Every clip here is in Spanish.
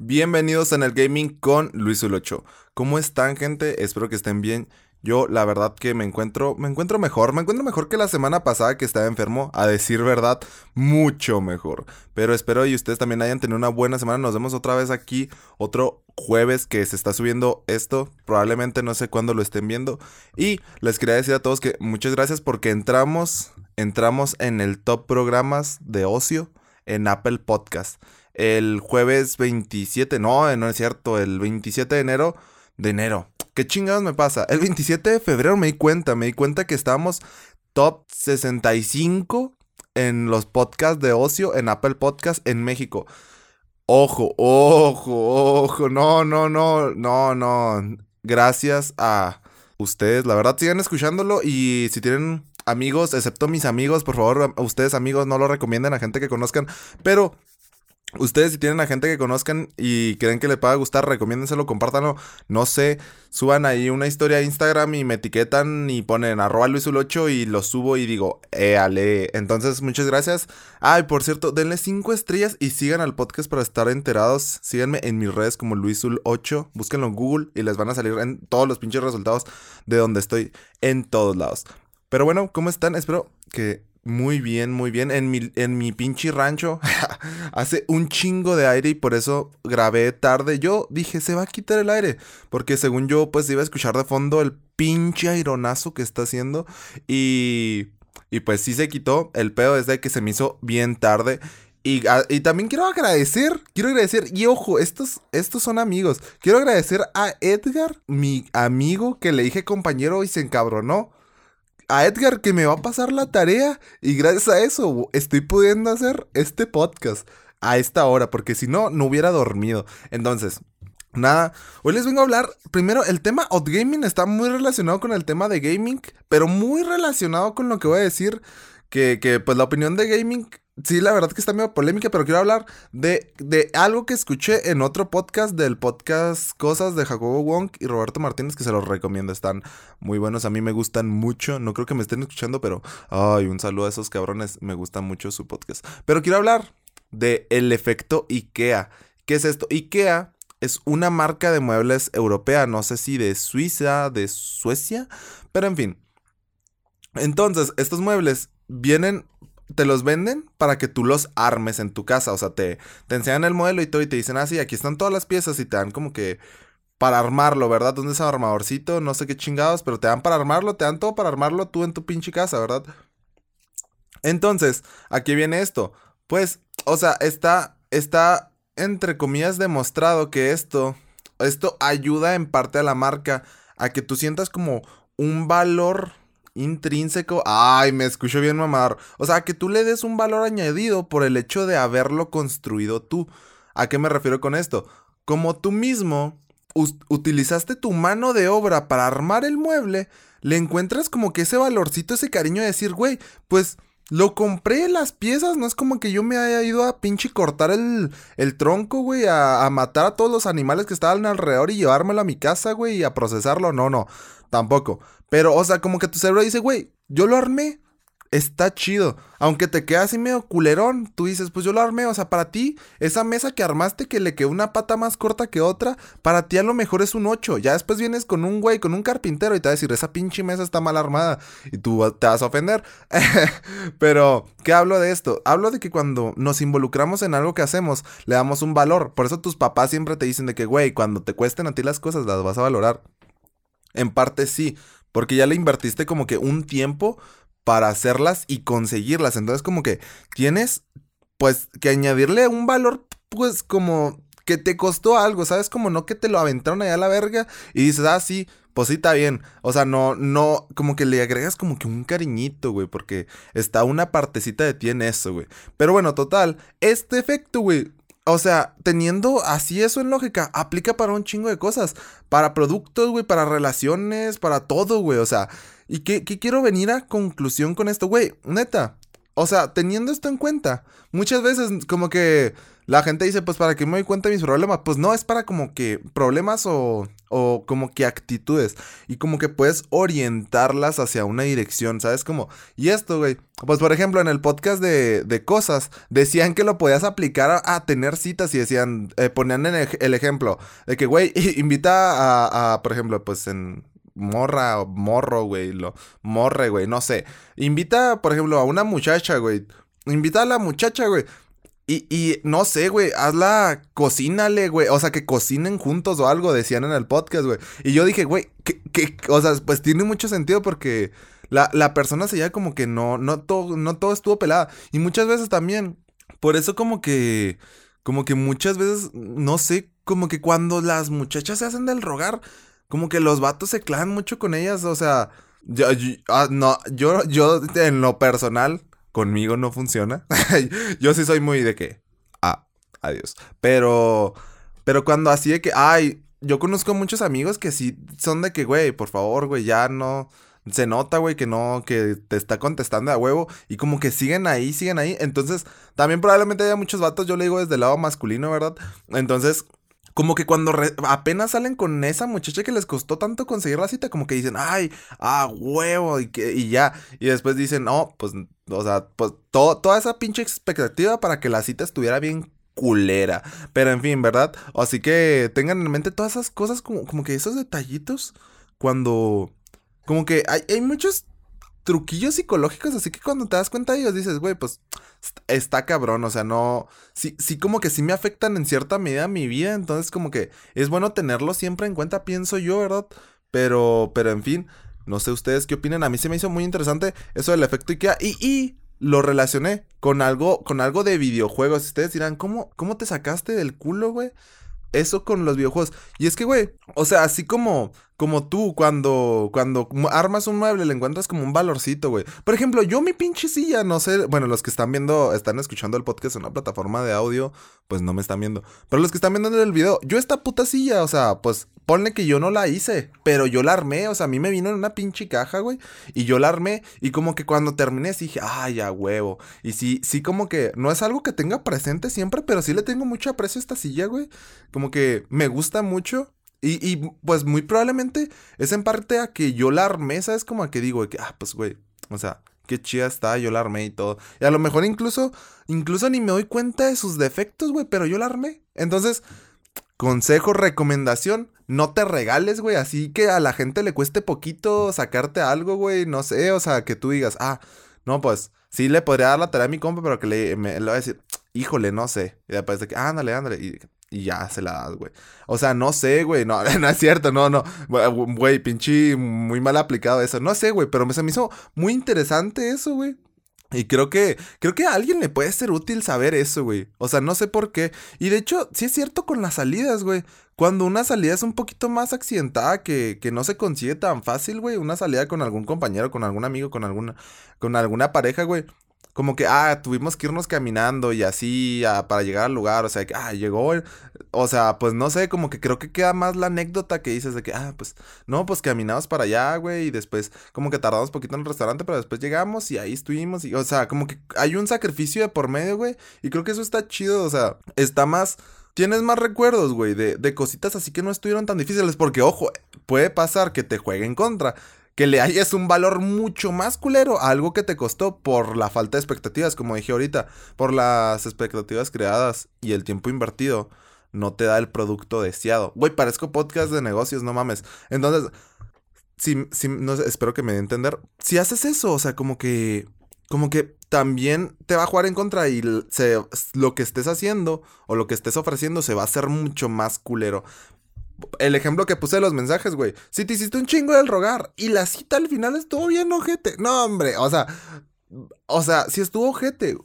Bienvenidos en el gaming con Luis Ulocho. ¿Cómo están, gente? Espero que estén bien. Yo, la verdad que me encuentro, me encuentro mejor, me encuentro mejor que la semana pasada que estaba enfermo, a decir verdad, mucho mejor. Pero espero y ustedes también hayan tenido una buena semana. Nos vemos otra vez aquí, otro jueves que se está subiendo esto. Probablemente no sé cuándo lo estén viendo. Y les quería decir a todos que muchas gracias porque entramos, entramos en el top programas de ocio en Apple Podcast el jueves 27, no, no es cierto, el 27 de enero, de enero. ¿Qué chingados me pasa? El 27 de febrero me di cuenta, me di cuenta que estábamos top 65 en los podcasts de ocio en Apple Podcast en México. Ojo, ojo, ojo, no, no, no, no, no. Gracias a ustedes, la verdad, sigan escuchándolo y si tienen amigos, excepto mis amigos, por favor, ustedes amigos no lo recomienden a gente que conozcan, pero Ustedes si tienen a gente que conozcan y creen que le pueda gustar, recomiéndenselo, compártanlo. No sé, suban ahí una historia a Instagram y me etiquetan y ponen arroba luisul8 y lo subo y digo, éale. Entonces, muchas gracias. Ay, por cierto, denle 5 estrellas y sigan al podcast para estar enterados. Síganme en mis redes como luisul8. Búsquenlo en Google y les van a salir en todos los pinches resultados de donde estoy en todos lados. Pero bueno, ¿cómo están? Espero que muy bien, muy bien. En mi, en mi pinche rancho hace un chingo de aire y por eso grabé tarde. Yo dije, se va a quitar el aire. Porque según yo, pues iba a escuchar de fondo el pinche aironazo que está haciendo. Y, y pues sí se quitó. El pedo es de que se me hizo bien tarde. Y, y, también quiero agradecer, quiero agradecer, y ojo, estos, estos son amigos. Quiero agradecer a Edgar, mi amigo, que le dije compañero y se encabronó a Edgar que me va a pasar la tarea y gracias a eso estoy pudiendo hacer este podcast a esta hora, porque si no, no hubiera dormido. Entonces, Nada, hoy les vengo a hablar. Primero, el tema gaming está muy relacionado con el tema de gaming, pero muy relacionado con lo que voy a decir. Que, que pues la opinión de gaming Sí, la verdad que está medio polémica, pero quiero hablar de, de, algo que escuché en otro podcast del podcast Cosas de Jacobo Wong y Roberto Martínez, que se los recomiendo. Están muy buenos, a mí me gustan mucho. No creo que me estén escuchando, pero ay, un saludo a esos cabrones, me gusta mucho su podcast. Pero quiero hablar de el efecto IKEA. ¿Qué es esto? IKEA es una marca de muebles europea, no sé si de Suiza, de Suecia, pero en fin. Entonces, estos muebles vienen te los venden para que tú los armes en tu casa. O sea, te, te enseñan el modelo y todo y te dicen, ah, sí, aquí están todas las piezas y te dan como que para armarlo, ¿verdad? ¿Dónde es el armadorcito? No sé qué chingados, pero te dan para armarlo, te dan todo para armarlo tú en tu pinche casa, ¿verdad? Entonces, aquí viene esto. Pues, o sea, está, está, entre comillas, demostrado que esto, esto ayuda en parte a la marca a que tú sientas como un valor intrínseco. Ay, me escucho bien mamar. O sea, que tú le des un valor añadido por el hecho de haberlo construido tú. ¿A qué me refiero con esto? Como tú mismo utilizaste tu mano de obra para armar el mueble, le encuentras como que ese valorcito, ese cariño de decir, güey, pues lo compré las piezas, no es como que yo me haya ido a pinche cortar el, el tronco, güey, a, a, matar a todos los animales que estaban alrededor y llevármelo a mi casa, güey, y a procesarlo. No, no, tampoco. Pero, o sea, como que tu cerebro dice, güey, yo lo armé. Está chido. Aunque te queda así medio culerón, tú dices, pues yo lo armé. O sea, para ti, esa mesa que armaste que le quedó una pata más corta que otra, para ti a lo mejor es un 8. Ya después vienes con un güey, con un carpintero y te va a decir, esa pinche mesa está mal armada. Y tú te vas a ofender. Pero, ¿qué hablo de esto? Hablo de que cuando nos involucramos en algo que hacemos, le damos un valor. Por eso tus papás siempre te dicen de que, güey, cuando te cuesten a ti las cosas, las vas a valorar. En parte sí, porque ya le invertiste como que un tiempo para hacerlas y conseguirlas. Entonces como que tienes pues que añadirle un valor pues como que te costó algo, ¿sabes? Como no que te lo aventaron allá a la verga y dices, ah, sí, pues sí está bien. O sea, no, no, como que le agregas como que un cariñito, güey, porque está una partecita de ti en eso, güey. Pero bueno, total, este efecto, güey, o sea, teniendo así eso en lógica, aplica para un chingo de cosas. Para productos, güey, para relaciones, para todo, güey. O sea, ¿y qué, quiero venir a conclusión con esto, güey? Neta. O sea, teniendo esto en cuenta, muchas veces como que la gente dice, pues para que me doy cuenta de mis problemas. Pues no, es para como que problemas o, o como que actitudes. Y como que puedes orientarlas hacia una dirección, ¿sabes? Como, y esto, güey. Pues por ejemplo, en el podcast de, de cosas, decían que lo podías aplicar a, tener citas y decían, eh, ponían en el, ejemplo de que, güey, invita a, a, por ejemplo, pues en morra o morro, güey, lo morre, güey, no sé. Invita, por ejemplo, a una muchacha, güey. Invita a la muchacha, güey. Y, y no sé, güey, hazla, cocínale, güey. O sea, que cocinen juntos o algo, decían en el podcast, güey. Y yo dije, güey, que, que, o sea, pues tiene mucho sentido porque la, la persona se ya como que no, no todo, no todo estuvo pelada. Y muchas veces también, por eso como que, como que muchas veces, no sé, como que cuando las muchachas se hacen del rogar, como que los vatos se clavan mucho con ellas, o sea, yo, ah, no, yo, yo en lo personal, conmigo no funciona. yo sí soy muy de que, ah, adiós. Pero, pero cuando así de que, ay, yo conozco muchos amigos que sí son de que, güey, por favor, güey, ya no. Se nota, güey, que no, que te está contestando a huevo. Y como que siguen ahí, siguen ahí. Entonces, también probablemente haya muchos vatos, yo le digo desde el lado masculino, ¿verdad? Entonces, como que cuando apenas salen con esa muchacha que les costó tanto conseguir la cita, como que dicen, ay, ah, huevo, y, que, y ya. Y después dicen, no, pues, o sea, pues toda esa pinche expectativa para que la cita estuviera bien culera. Pero en fin, ¿verdad? Así que tengan en mente todas esas cosas, como, como que esos detallitos, cuando... Como que hay, hay muchos truquillos psicológicos, así que cuando te das cuenta de ellos dices, güey, pues está cabrón, o sea, no, sí, sí como que sí me afectan en cierta medida mi vida, entonces como que es bueno tenerlo siempre en cuenta, pienso yo, ¿verdad? Pero, pero en fin, no sé ustedes qué opinan, a mí se me hizo muy interesante eso del efecto IKEA y, y lo relacioné con algo, con algo de videojuegos, ustedes dirán, ¿cómo, cómo te sacaste del culo, güey? Eso con los videojuegos. Y es que, güey, o sea, así como como tú, cuando, cuando armas un mueble, le encuentras como un valorcito, güey. Por ejemplo, yo mi pinche silla, no sé, bueno, los que están viendo, están escuchando el podcast en una plataforma de audio, pues no me están viendo. Pero los que están viendo en el video, yo esta puta silla, o sea, pues ponle que yo no la hice, pero yo la armé, o sea, a mí me vino en una pinche caja, güey, y yo la armé, y como que cuando terminé dije, ay, ya huevo. Y sí, sí, como que no es algo que tenga presente siempre, pero sí le tengo mucho aprecio a esta silla, güey. Como que me gusta mucho. Y, pues muy probablemente es en parte a que yo la armé, ¿sabes? Como a que digo, que, ah, pues güey, o sea, qué chida está, yo la armé y todo. Y a lo mejor incluso, incluso ni me doy cuenta de sus defectos, güey, pero yo la armé. Entonces, consejo, recomendación, no te regales, güey, así que a la gente le cueste poquito sacarte algo, güey, no sé, o sea, que tú digas, ah, no, pues sí le podría dar la tarea a mi compa, pero que le, me, le voy a decir, híjole, no sé. Y después de que, ándale, ándale. Y y ya se la das, güey. O sea, no sé, güey. No, no es cierto, no, no. Güey, pinche muy mal aplicado eso. No sé, güey, pero se me hizo muy interesante eso, güey. Y creo que, creo que a alguien le puede ser útil saber eso, güey. O sea, no sé por qué. Y de hecho, sí es cierto con las salidas, güey. Cuando una salida es un poquito más accidentada, que, que no se consigue tan fácil, güey. Una salida con algún compañero, con algún amigo, con alguna, con alguna pareja, güey como que, ah, tuvimos que irnos caminando y así ah, para llegar al lugar, o sea, que, ah, llegó, o sea, pues no sé, como que creo que queda más la anécdota que dices de que, ah, pues, no, pues caminamos para allá, güey, y después como que tardamos poquito en el restaurante, pero después llegamos y ahí estuvimos, y, o sea, como que hay un sacrificio de por medio, güey, y creo que eso está chido, o sea, está más... Tienes más recuerdos, güey, de, de cositas así que no estuvieron tan difíciles. Porque, ojo, puede pasar que te juegue en contra que le hayas un valor mucho más culero a algo que te costó por la falta de expectativas, como dije ahorita, por las expectativas creadas y el tiempo invertido, no te da el producto deseado. Güey, parezco podcast de negocios, no mames. Entonces, si, si, no espero que me dé a entender. Si haces eso, o sea, como que, como que también te va a jugar en contra y se, lo que estés haciendo o lo que estés ofreciendo se va a hacer mucho más culero el ejemplo que puse de los mensajes, güey. Si te hiciste un chingo del rogar y la cita al final estuvo bien ojete. No, hombre, o sea, o sea, si estuvo ojete,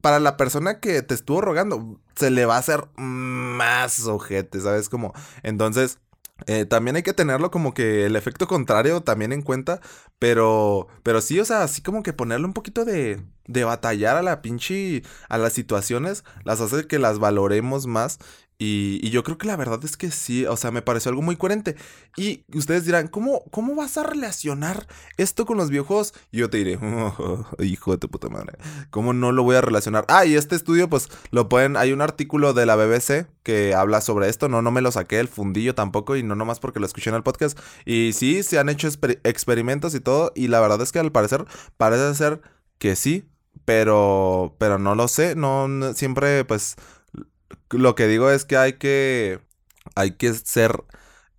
para la persona que te estuvo rogando, se le va a hacer más ojete, ¿sabes? Como, entonces, eh, también hay que tenerlo como que el efecto contrario también en cuenta, pero, pero sí, o sea, así como que ponerle un poquito de, de batallar a la pinche, a las situaciones, las hace que las valoremos más. Y, yo creo que la verdad es que sí, o sea, me pareció algo muy coherente. Y ustedes dirán, ¿cómo, cómo vas a relacionar esto con los videojuegos? Y yo te diré, oh, hijo de tu puta madre, ¿cómo no lo voy a relacionar? Ah, y este estudio, pues lo pueden, hay un artículo de la BBC que habla sobre esto, no, no me lo saqué el fundillo tampoco y no nomás porque lo escuché en el podcast. Y sí, se han hecho experimentos y todo, y la verdad es que al parecer parece ser que sí, pero, pero no lo sé, no siempre pues lo que digo es que hay que, hay que ser,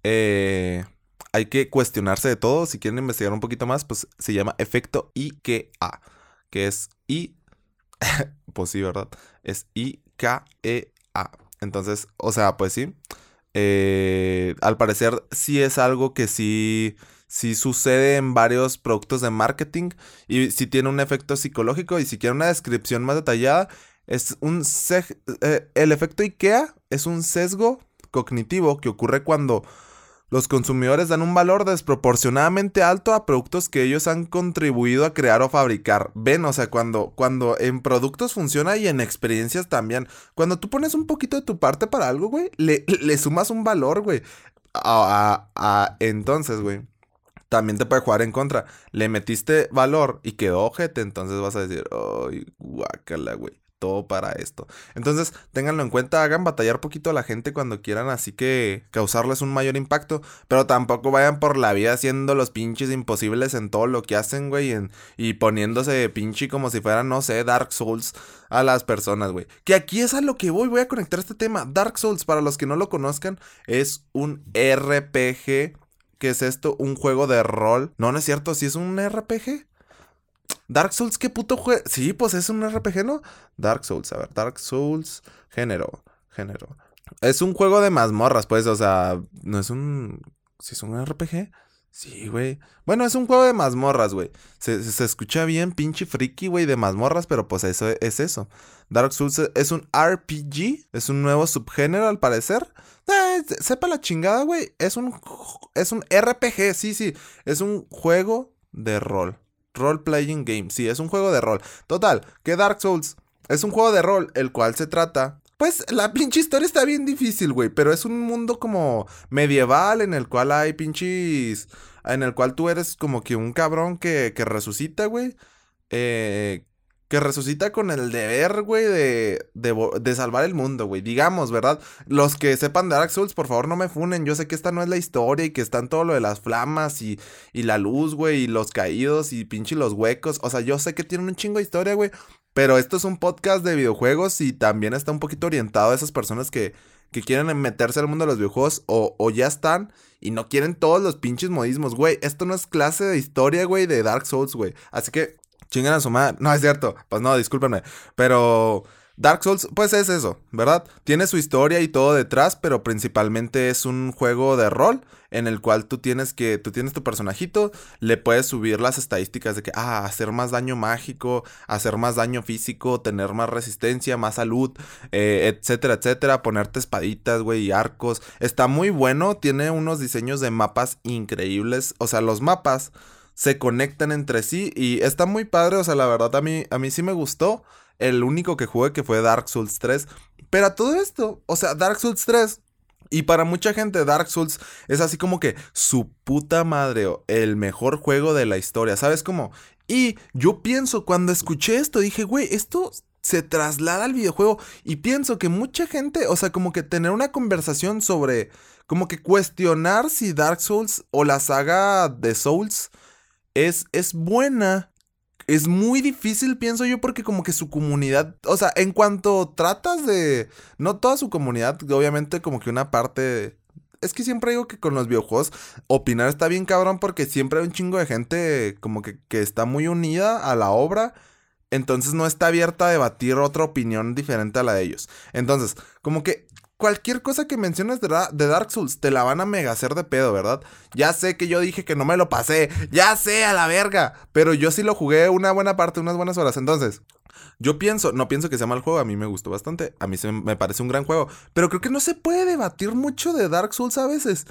eh, hay que cuestionarse de todo. Si quieren investigar un poquito más, pues se llama efecto IKEA, que es I, pues sí, ¿verdad? Es I-K-E-A. Entonces, o sea, pues sí. Eh, al parecer sí es algo que sí, sí sucede en varios productos de marketing y sí tiene un efecto psicológico y si quieren una descripción más detallada es un eh, el efecto IKEA es un sesgo cognitivo que ocurre cuando los consumidores dan un valor desproporcionadamente alto a productos que ellos han contribuido a crear o fabricar. Ven, o sea, cuando, cuando en productos funciona y en experiencias también. Cuando tú pones un poquito de tu parte para algo, güey, le, le sumas un valor, güey. A, entonces, güey. También te puede jugar en contra. Le metiste valor y quedó ojete, entonces vas a decir, ay, guácala, güey todo para esto. Entonces, ténganlo en cuenta, hagan batallar poquito a la gente cuando quieran, así que causarles un mayor impacto, pero tampoco vayan por la vida haciendo los pinches imposibles en todo lo que hacen, güey, y poniéndose pinche como si fueran, no sé, Dark Souls a las personas, güey. Que aquí es a lo que voy, voy a conectar este tema. Dark Souls, para los que no lo conozcan, es un RPG. ¿Qué es esto? Un juego de rol. No, no es cierto, si es un RPG. Dark Souls, ¿qué puto juego? Sí, pues es un RPG, ¿no? Dark Souls, a ver, Dark Souls, género, género. Es un juego de mazmorras, pues, o sea, no es un... ¿Sí es un RPG? Sí, güey. Bueno, es un juego de mazmorras, güey. Se, escucha bien pinche friki, güey, de mazmorras, pero pues eso es eso. Dark Souls es un RPG, es un nuevo subgénero al parecer. Eh, sepa la chingada, güey. Es un, es un RPG, sí, sí. Es un juego de rol. Role Playing Game. Sí, es un juego de rol. Total, que Dark Souls es un juego de rol, el cual se trata. Pues la pinche historia está bien difícil, güey. Pero es un mundo como medieval en el cual hay pinches. En el cual tú eres como que un cabrón que, que resucita, güey. Eh, que resucita con el deber, güey, de, de, salvar el mundo, güey. Digamos, ¿verdad? Los que sepan de Dark Souls, por favor, no me funen. Yo sé que esta no es la historia y que están todo lo de las flamas y, y la luz, güey, y los caídos y pinche los huecos. O sea, yo sé que tienen un chingo de historia, güey. Pero esto es un podcast de videojuegos y también está un poquito orientado a esas personas que, que quieren meterse al mundo de los videojuegos o, o ya están y no quieren todos los pinches modismos, güey. Esto no es clase de historia, güey, de Dark Souls, güey. Así que chingan a su madre. No, es cierto. Pues no, discúlpenme. Pero Dark Souls, pues es eso, ¿verdad? Tiene su historia y todo detrás, pero principalmente es un juego de rol en el cual tú tienes que, tú tienes tu personajito, le puedes subir las estadísticas de que, ah, hacer más daño mágico, hacer más daño físico, tener más resistencia, más salud, eh, etcétera, etcétera, ponerte espaditas, güey, y arcos. Está muy bueno, tiene unos diseños de mapas increíbles, o sea, los mapas se conectan entre sí y está muy padre, o sea, la verdad a mí, a mí sí me gustó. El único que jugué que fue Dark Souls 3. Pero a todo esto, o sea, Dark Souls 3 y para mucha gente Dark Souls es así como que su puta madre, el mejor juego de la historia, ¿sabes cómo? Y yo pienso, cuando escuché esto, dije, güey, esto se traslada al videojuego y pienso que mucha gente, o sea, como que tener una conversación sobre, como que cuestionar si Dark Souls o la saga de Souls es, es buena. Es muy difícil, pienso yo, porque como que su comunidad, o sea, en cuanto tratas de, no toda su comunidad, obviamente como que una parte es que siempre digo que con los videojuegos opinar está bien cabrón porque siempre hay un chingo de gente como que, que, está muy unida a la obra. Entonces no está abierta a debatir otra opinión diferente a la de ellos. Entonces, como que cualquier cosa que menciones de, Dark Souls te la van a mega hacer de pedo, ¿verdad? Ya sé que yo dije que no me lo pasé, ya sé a la verga, pero yo sí lo jugué una buena parte, unas buenas horas. Entonces, yo pienso, no pienso que sea mal juego, a mí me gustó bastante, a mí me parece un gran juego, pero creo que no se puede debatir mucho de Dark Souls a veces.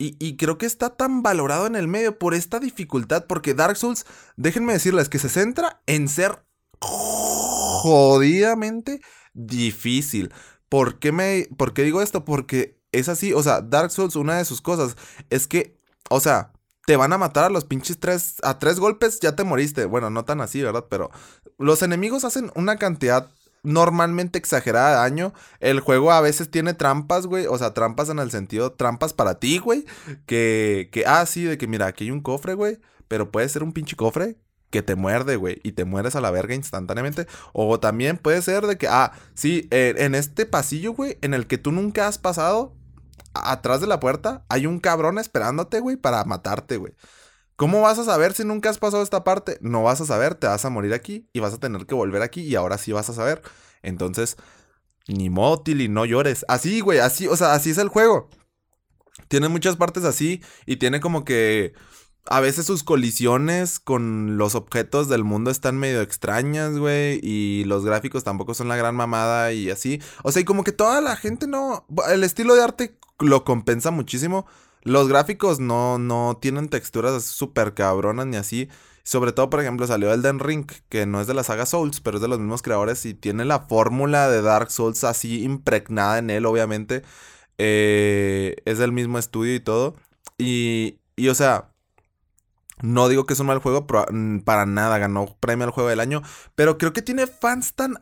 Y, creo que está tan valorado en el medio por esta dificultad, porque Dark Souls, déjenme decirles que se centra en ser jodidamente difícil. ¿Por qué, me, ¿Por qué digo esto? Porque es así, o sea, Dark Souls, una de sus cosas es que, o sea, te van a matar a los pinches tres, a tres golpes ya te moriste. Bueno, no tan así, ¿verdad? Pero los enemigos hacen una cantidad normalmente exagerada de daño. El juego a veces tiene trampas, güey. O sea, trampas en el sentido, trampas para ti, güey. Que, que, ah, sí, de que mira, aquí hay un cofre, güey. Pero puede ser un pinche cofre que te muerde, güey, y te mueres a la verga instantáneamente. O también puede ser de que, ah, sí, eh, en este pasillo, güey, en el que tú nunca has pasado, atrás de la puerta, hay un cabrón esperándote, güey, para matarte, güey. ¿Cómo vas a saber si nunca has pasado esta parte? No vas a saber, te vas a morir aquí y vas a tener que volver aquí y ahora sí vas a saber. Entonces, ni mótil y no llores. Así, güey, así, o sea, así es el juego. Tiene muchas partes así y tiene como que a veces sus colisiones con los objetos del mundo están medio extrañas, güey. Y los gráficos tampoco son la gran mamada y así. O sea, y como que toda la gente no... El estilo de arte lo compensa muchísimo. Los gráficos no, no tienen texturas súper cabronas ni así. Sobre todo, por ejemplo, salió Elden Ring, que no es de la saga Souls, pero es de los mismos creadores y tiene la fórmula de Dark Souls así impregnada en él, obviamente. Eh, es del mismo estudio y todo. Y, y o sea, no digo que es un mal juego, mm, para nada ganó premio al juego del año, pero creo que tiene fans tan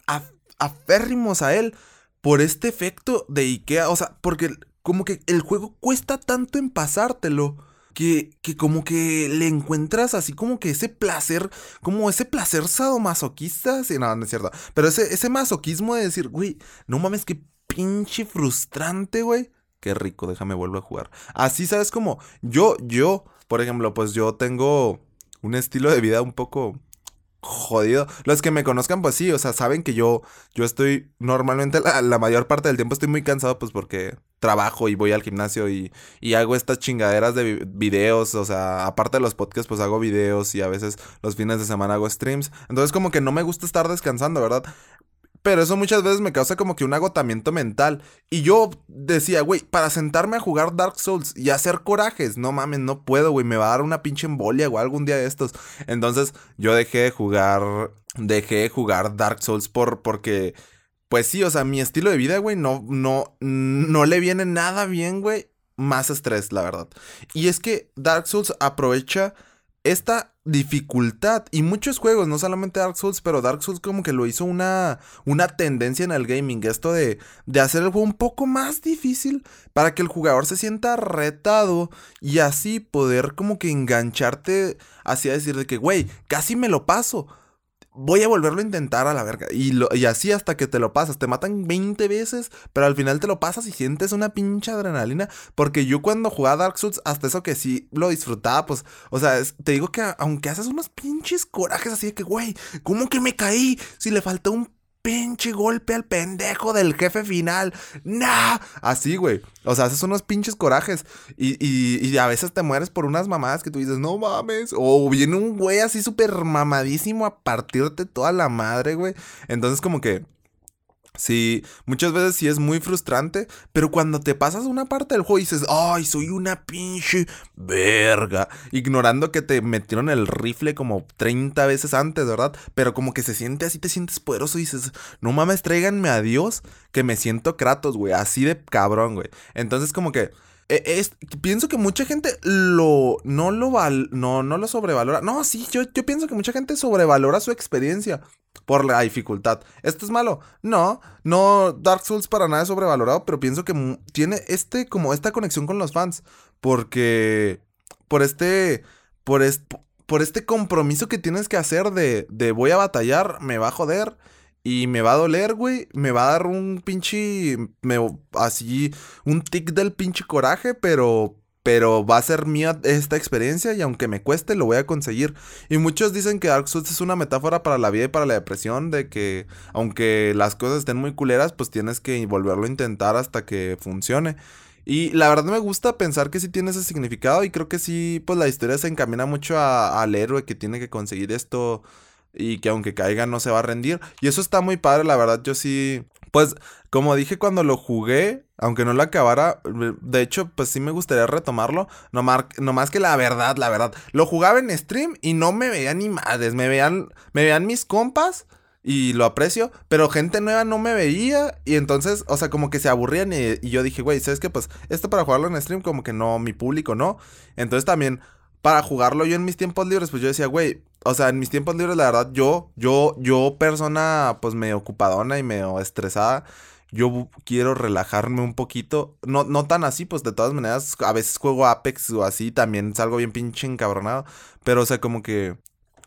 aférrimos a él por este efecto de Ikea, o sea, porque como que el juego cuesta tanto en pasártelo. Que, que, como que le encuentras así como que ese placer, como ese placer sadomasoquista, sí, no, no es cierto, pero ese, ese masoquismo de decir, güey, no mames, qué pinche frustrante, güey, qué rico, déjame vuelvo a jugar. Así, ¿sabes? Como yo, yo, por ejemplo, pues yo tengo un estilo de vida un poco jodido. Los que me conozcan, pues sí, o sea, saben que yo, yo estoy normalmente la, mayor parte del tiempo estoy muy cansado, pues porque trabajo y voy al gimnasio y, y, hago estas chingaderas de videos, o sea, aparte de los podcasts, pues hago videos y a veces los fines de semana hago streams. Entonces como que no me gusta estar descansando, ¿verdad? Pero eso muchas veces me causa como que un agotamiento mental. Y yo decía, güey, para sentarme a jugar Dark Souls y hacer corajes, no mames, no puedo, güey, me va a dar una pinche embolia o algún día de estos. Entonces yo dejé de jugar, dejé de jugar Dark Souls por, porque, pues sí, o sea, mi estilo de vida, güey, no, no, no le viene nada bien, güey, más estrés, la verdad. Y es que Dark Souls aprovecha esta dificultad y muchos juegos, no solamente Dark Souls, pero Dark Souls como que lo hizo una, una tendencia en el gaming, esto de, de hacer el juego un poco más difícil para que el jugador se sienta retado y así poder como que engancharte hacia decir de que, güey, casi me lo paso voy a volverlo a intentar a la verga. Y, y así hasta que te lo pasas. Te matan 20 veces, pero al final te lo pasas y sientes una pinche adrenalina. Porque yo cuando jugaba Dark Souls, hasta eso que sí lo disfrutaba, pues, o sea, te digo que aunque haces unos pinches corajes así de que, güey, ¿cómo que me caí? Si le faltó un pinche golpe al pendejo del jefe final. ¡Nah! Así, güey. O sea, haces unos pinches corajes. Y, y, a veces te mueres por unas mamadas que tú dices, no mames. O viene un güey así súper mamadísimo a partirte toda la madre, güey. Entonces, como que Sí, muchas veces sí es muy frustrante, pero cuando te pasas una parte del juego y dices, ay, soy una pinche verga, ignorando que te metieron el rifle como 30 veces antes, ¿verdad? Pero como que se siente así, te sientes poderoso y dices, no mames, tráiganme a Dios, que me siento Kratos, güey, así de cabrón, güey. Entonces como que... E, es, pienso que mucha gente lo no lo val, no, no lo sobrevalora. No, sí, yo, yo pienso que mucha gente sobrevalora su experiencia por la dificultad. ¿Esto es malo? No, no, Dark Souls para nada es sobrevalorado, pero pienso que tiene este, como esta conexión con los fans, porque por este, por, por este compromiso que tienes que hacer de, de voy a batallar, me va a joder. Y me va a doler, güey. Me va a dar un pinche. Me, así. Un tic del pinche coraje. Pero pero va a ser mía esta experiencia y aunque me cueste lo voy a conseguir. Y muchos dicen que Dark Souls es una metáfora para la vida y para la depresión, de que aunque las cosas estén muy culeras, pues tienes que volverlo a intentar hasta que funcione. Y la verdad me gusta pensar que sí tiene ese significado y creo que sí, pues la historia se encamina mucho al héroe que tiene que conseguir esto y que aunque caiga no se va a rendir. Y eso está muy padre, la verdad yo sí, pues como dije cuando lo jugué, aunque no lo acabara, de hecho, pues sí me gustaría retomarlo. No, más que la verdad, la verdad. Lo jugaba en stream y no me veían ni madres. Me veían, me veían mis compas y lo aprecio, pero gente nueva no me veía y entonces, o sea, como que se aburrían y, y yo dije, güey, ¿sabes qué? Pues esto para jugarlo en stream como que no, mi público no. Entonces también para jugarlo yo en mis tiempos libres, pues yo decía, güey, o sea, en mis tiempos libres la verdad yo, yo, yo persona pues medio ocupadona y medio estresada, yo quiero relajarme un poquito. No, no tan así, pues de todas maneras, a veces juego Apex o así, también salgo bien pinche encabronado. Pero, o sea, como que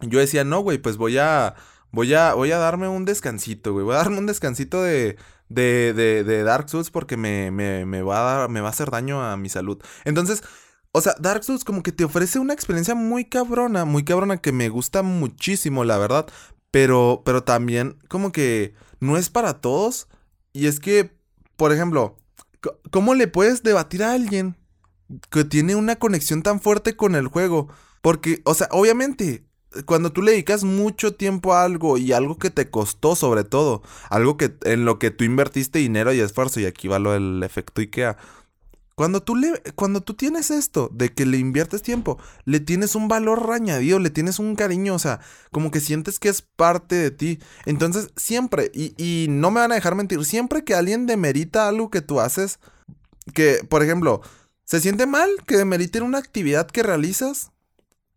yo decía, no, güey, pues voy a Voy a, voy a darme un descansito, güey. Voy a darme un descansito de, de, de, de Dark Souls porque me, me, me, va a dar, me va a hacer daño a mi salud. Entonces, o sea, Dark Souls como que te ofrece una experiencia muy cabrona, muy cabrona que me gusta muchísimo, la verdad. Pero, pero también como que no es para todos. Y es que, por ejemplo, ¿cómo le puedes debatir a alguien que tiene una conexión tan fuerte con el juego? Porque, o sea, obviamente, cuando tú le dedicas mucho tiempo a algo y algo que te costó sobre todo, algo que en lo que tú invertiste dinero y esfuerzo y aquí va lo del efecto IKEA. Cuando tú le cuando tú tienes esto de que le inviertes tiempo, le tienes un valor añadido, le tienes un cariño, o sea, como que sientes que es parte de ti. Entonces, siempre y, y no me van a dejar mentir, siempre que alguien demerita algo que tú haces, que por ejemplo, ¿se siente mal que demeriten una actividad que realizas?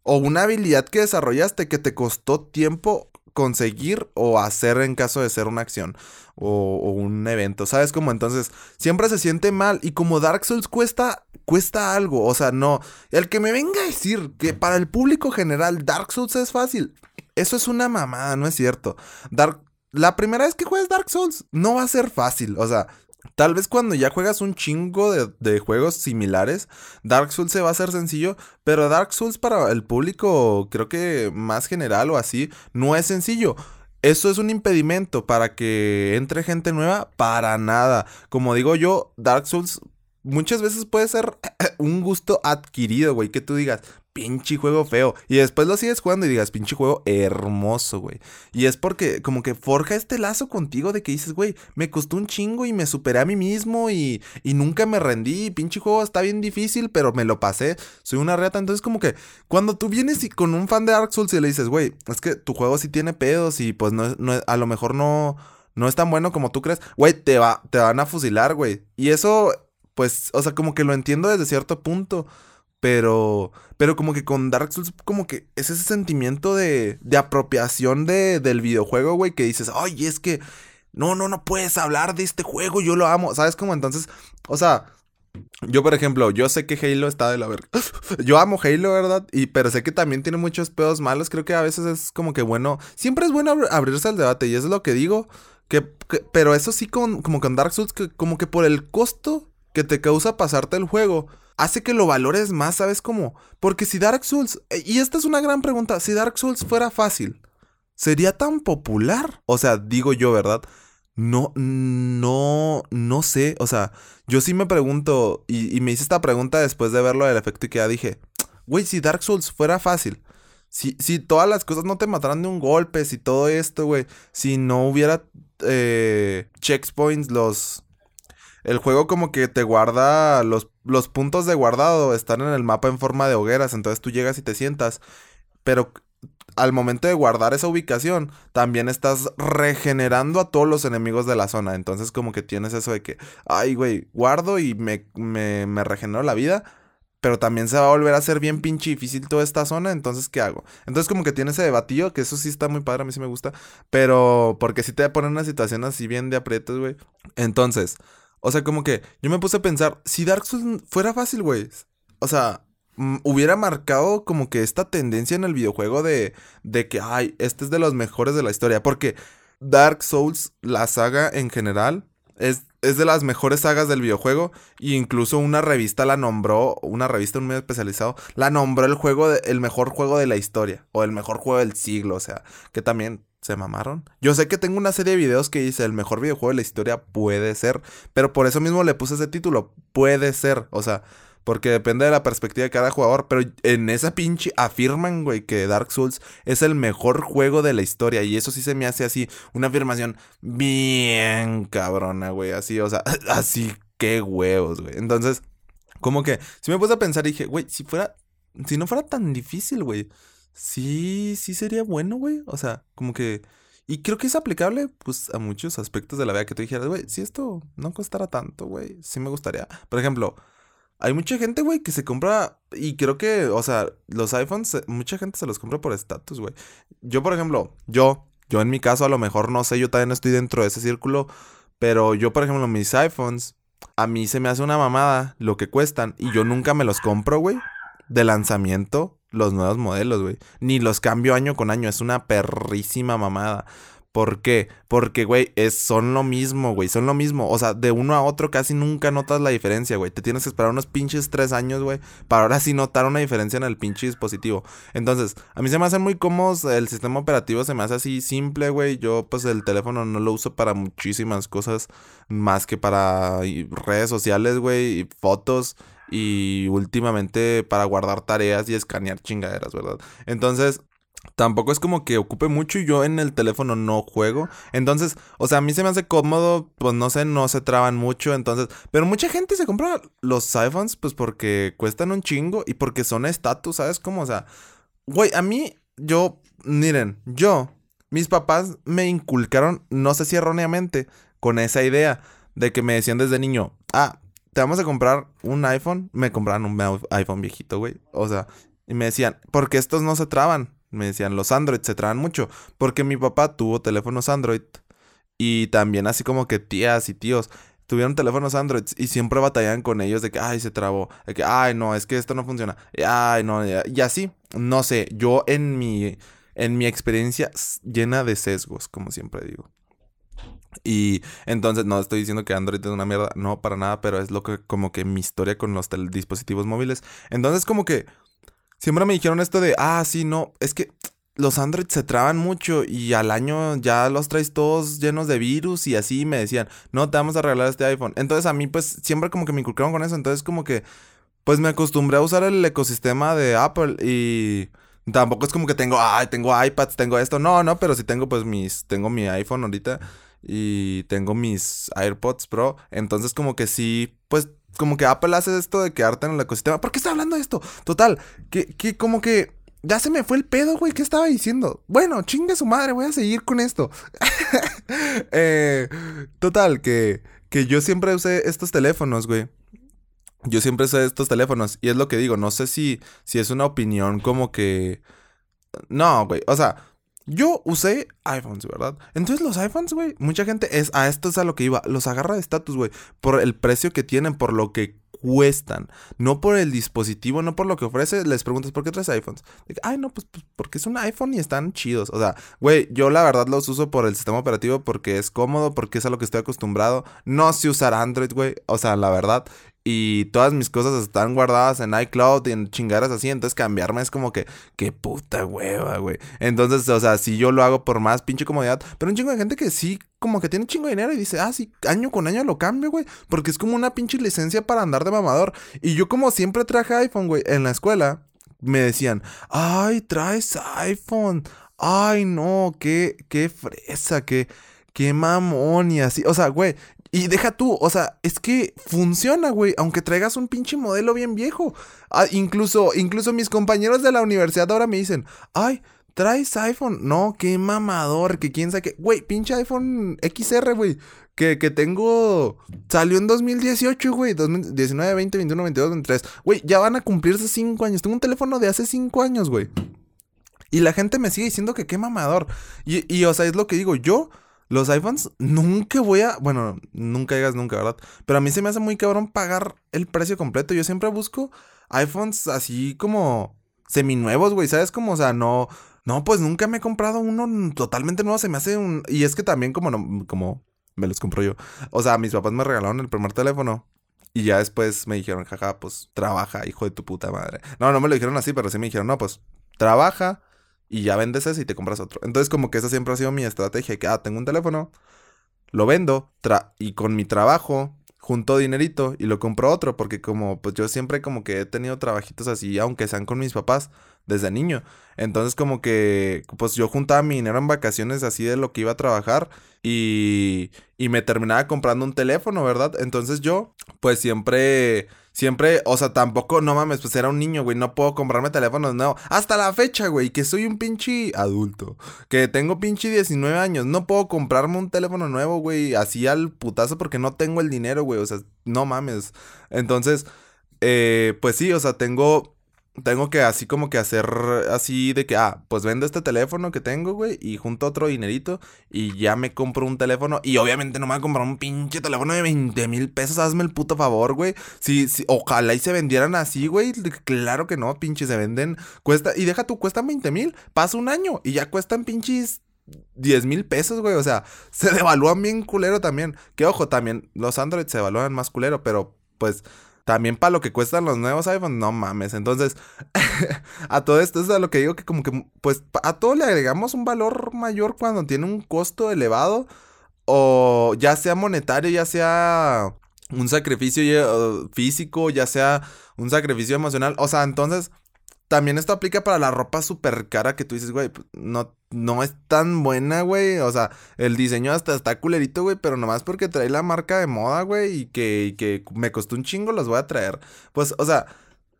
o una habilidad que desarrollaste que te costó tiempo conseguir o hacer en caso de ser una acción o, un evento, ¿sabes? Como entonces siempre se siente mal y como Dark Souls cuesta, cuesta algo, o sea, no, el que me venga a decir que para el público general Dark Souls es fácil, eso es una mamada, no es cierto. Dark, la primera vez que juegues Dark Souls no va a ser fácil, o sea, Tal vez cuando ya juegas un chingo de, juegos similares, Dark Souls se va a hacer sencillo, pero Dark Souls para el público, creo que más general o así, no es sencillo. Eso es un impedimento para que entre gente nueva, para nada. Como digo yo, Dark Souls muchas veces puede ser un gusto adquirido, güey, que tú digas, pinche juego feo. Y después lo sigues jugando y digas, pinche juego hermoso, güey. Y es porque como que forja este lazo contigo de que dices, güey, me costó un chingo y me superé a mí mismo y, y nunca me rendí. Pinche juego está bien difícil, pero me lo pasé. Soy una reta. Entonces como que cuando tú vienes y con un fan de Dark Souls y le dices, güey, es que tu juego sí tiene pedos y pues no, no a lo mejor no... No es tan bueno como tú crees. Güey, te, va, te van a fusilar, güey. Y eso, pues, o sea, como que lo entiendo desde cierto punto. Pero, pero como que con Dark Souls, como que es ese sentimiento de, de apropiación de, del videojuego, güey, que dices, ay, es que, no, no, no puedes hablar de este juego, yo lo amo, ¿sabes? Como entonces, o sea, yo, por ejemplo, yo sé que Halo está de la verga. Yo amo Halo, ¿verdad? Y, pero sé que también tiene muchos pedos malos. Creo que a veces es como que bueno. Siempre es bueno abrirse al debate. Y es lo que digo. Que, pero eso sí, con, como con Dark Souls, que, como que por el costo que te causa pasarte el juego hace que lo valores más, ¿sabes cómo? Porque si Dark Souls, eh, y esta es una gran pregunta, si Dark Souls fuera fácil, ¿sería tan popular? O sea, digo yo, ¿verdad? No, no, no sé, o sea, yo sí me pregunto, y, me hice esta pregunta después de verlo del efecto y que ya dije, güey, si Dark Souls fuera fácil, si, si todas las cosas no te mataran de un golpe, si todo esto, güey, si no hubiera eh, checkpoints, los, el juego como que te guarda los, los puntos de guardado están en el mapa en forma de hogueras, entonces tú llegas y te sientas, pero al momento de guardar esa ubicación, también estás regenerando a todos los enemigos de la zona. Entonces, como que tienes eso de que, ay, güey, guardo y me, me, me regenero la vida. Pero también se va a volver a hacer bien pinche difícil toda esta zona. Entonces, ¿qué hago? Entonces, como que tiene ese debatillo, que eso sí está muy padre, a mí sí me gusta. Pero, porque sí te pone una situación así bien de aprietos, güey. Entonces, o sea, como que yo me puse a pensar, si Dark Souls fuera fácil, güey. O sea, mm, hubiera marcado como que esta tendencia en el videojuego de, de que, ay, este es de los mejores de la historia. Porque Dark Souls, la saga en general, es, es de las mejores sagas del videojuego. Y incluso una revista la nombró, una revista un medio especializado, la nombró el juego, el mejor juego de la historia. O el mejor juego del siglo. O sea, que también se mamaron. Yo sé que tengo una serie de videos que dice el mejor videojuego de la historia puede ser, pero por eso mismo le puse ese título, puede ser, o sea, porque depende de la perspectiva de cada jugador, pero en esa pinche afirman, güey, que Dark Souls es el mejor juego de la historia y eso sí se me hace así una afirmación bien cabrona, güey, así, o sea, así qué huevos, güey. Entonces, como que si me puse a pensar y dije, güey, si fuera si no fuera tan difícil, güey sí, sí sería bueno, güey. O sea, como que Y creo que es aplicable, pues, a muchos aspectos de la vida que tú dijeras, güey, si esto no costara tanto, güey, sí me gustaría. Por ejemplo, hay mucha gente, güey, que se compra, y creo que, o sea, los iPhones, eh, mucha gente se los compra por estatus, güey. Yo, por ejemplo, yo, yo en mi caso, a lo mejor no sé, yo también estoy dentro de ese círculo, pero yo, por ejemplo, mis iPhones, a mí se me hace una mamada lo que cuestan, y yo nunca me los compro, güey, de lanzamiento, los nuevos modelos, güey. Ni los cambio año con año, es una perrísima mamada. ¿Por qué? Porque, güey, es, son lo mismo, güey, son lo mismo. O sea, de uno a otro casi nunca notas la diferencia, güey. Te tienes que esperar unos pinches tres años, güey, para ahora sí notar una diferencia en el pinche dispositivo. Entonces, a mí se me hace muy cómodos, el sistema operativo se me hace así simple, güey. Yo, pues, el teléfono no lo uso para muchísimas cosas, más que para redes sociales, güey, y fotos y últimamente para guardar tareas y escanear chingaderas, ¿verdad? Entonces, tampoco es como que ocupe mucho y yo en el teléfono no juego. Entonces, o sea, a mí se me hace cómodo, pues no sé, no se traban mucho, entonces, pero mucha gente se compra los iPhones pues porque cuestan un chingo y porque son estatus, ¿sabes cómo? O sea, güey, a mí yo miren, yo mis papás me inculcaron, no sé si erróneamente, con esa idea de que me decían desde niño, "Ah, te vamos a comprar un iPhone." Me compraron un iPhone viejito, güey. O sea, y me decían, "Porque estos no se traban." Me decían, los Android se traban mucho. Porque mi papá tuvo teléfonos Android. Y también así como que tías y tíos tuvieron teléfonos Android y siempre batallaban con ellos de que, ay, se trabó. De que, ay, no, es que esto no funciona. Ay, no, y así. No sé, yo en mi, en mi experiencia llena de sesgos, como siempre digo. Y entonces no estoy diciendo que Android es una mierda, no para nada, pero es lo que como que mi historia con los dispositivos móviles. Entonces como que Siempre me dijeron esto de, ah, sí, no, es que los Android se traban mucho y al año ya los traes todos llenos de virus y así me decían, no, te vamos a regalar este iPhone. Entonces a mí pues siempre como que me inculcaron con eso, entonces como que pues me acostumbré a usar el ecosistema de Apple y tampoco es como que tengo, ay, tengo iPads, tengo esto, no, no, pero sí tengo pues mis, tengo mi iPhone ahorita y tengo mis AirPods Pro, entonces como que sí, pues como que Apple hace esto de quedarte en el ecosistema. ¿Por qué está hablando de esto? Total, que, que como que ya se me fue el pedo, güey. ¿Qué estaba diciendo? Bueno, chingue su madre, voy a seguir con esto. eh, total, que, que yo siempre usé estos teléfonos, güey. Yo siempre usé estos teléfonos. Y es lo que digo, no sé si, si es una opinión como que... No, güey. O sea, yo usé iPhones, ¿verdad? Entonces los iPhones, güey, mucha gente es a esto es a lo que iba, los agarra de estatus, güey, por el precio que tienen, por lo que cuestan, no por el dispositivo, no por lo que ofrece, les preguntas, ¿por qué traes iPhones? Ay, no, pues, pues, porque es un iPhone y están chidos. O sea, güey, yo la verdad los uso por el sistema operativo porque es cómodo, porque es a lo que estoy acostumbrado. No sé usar Android, güey. O sea, la verdad, y todas mis cosas están guardadas en iCloud y en chingaras así, entonces cambiarme es como que, qué puta hueva, güey. Entonces, o sea, si yo lo hago por más pinche comodidad, pero un chingo de gente que sí, como que tiene chingo de dinero y dice, ah, sí, año con año lo cambio, güey, porque es como una pinche licencia para andar de mamador. Y yo como siempre traje iPhone, güey, en la escuela, me decían, ay, traes iPhone, ay, no, qué, qué fresa, qué... Qué mamón y así. O sea, güey, y deja tú, o sea, es que funciona, güey, aunque traigas un pinche modelo bien viejo. Ah, incluso, incluso mis compañeros de la universidad ahora me dicen, ay, traes iPhone. No, qué mamador, que quién sabe qué. Güey, pinche iPhone XR, güey. Que, que tengo. Salió en 2018, güey. 2019, 20, 21, 22, 23. Güey, ya van a cumplirse 5 años. Tengo un teléfono de hace 5 años, güey. Y la gente me sigue diciendo que qué mamador. Y, y, o sea, es lo que digo. Yo los iPhones nunca voy a, bueno, nunca digas nunca, ¿verdad? Pero a mí se me hace muy cabrón pagar el precio completo. Yo siempre busco iPhones así como seminuevos, güey, ¿sabes? Como, o sea, no, no, pues nunca me he comprado uno totalmente nuevo. Se me hace un, y es que también como, no, como me los compro yo. O sea, mis papás me regalaron el primer teléfono. Y ya después me dijeron, jaja, pues trabaja, hijo de tu puta madre. No, no me lo dijeron así, pero sí me dijeron, no, pues trabaja y ya vendes ese y te compras otro. Entonces como que esa siempre ha sido mi estrategia, que, ah, tengo un teléfono, lo vendo y con mi trabajo junto dinerito y lo compro otro, porque como pues yo siempre como que he tenido trabajitos así, aunque sean con mis papás desde niño. Entonces como que pues yo juntaba mi dinero en vacaciones así de lo que iba a trabajar y, y me terminaba comprando un teléfono, ¿verdad? Entonces yo pues siempre siempre, o sea, tampoco, no mames, pues era un niño, güey, no puedo comprarme teléfonos nuevos. Hasta la fecha, güey, que soy un pinche adulto, que tengo pinche 19 años, no puedo comprarme un teléfono nuevo, güey, así al putazo porque no tengo el dinero, güey, o sea, no mames. Entonces, eh, pues sí, o sea, tengo tengo que así como que hacer así de que, ah, pues vendo este teléfono que tengo, güey, y junto otro dinerito y ya me compro un teléfono. Y obviamente no me voy a comprar un pinche teléfono de 20 mil pesos, hazme el puto favor, güey. Si, si, ojalá y se vendieran así, güey. Claro que no, pinche, se venden. Cuesta, y deja tú, cuestan 20 mil, pasa un año y ya cuestan pinches 10 mil pesos, güey. O sea, se devalúan bien culero también. Que ojo, también los Android se devalúan más culero, pero pues también para lo que cuestan los nuevos iPhones, no mames. Entonces, a todo esto es a lo que digo que como que, pues, a todo le agregamos un valor mayor cuando tiene un costo elevado. O ya sea monetario, ya sea un sacrificio físico, ya sea un sacrificio emocional. O sea, entonces también esto aplica para la ropa súper cara que tú dices, güey, pues, no, no es tan buena, güey. O sea, el diseño hasta está culerito, güey, pero nomás porque trae la marca de moda, güey, y que, que me costó un chingo, los voy a traer. Pues, o sea,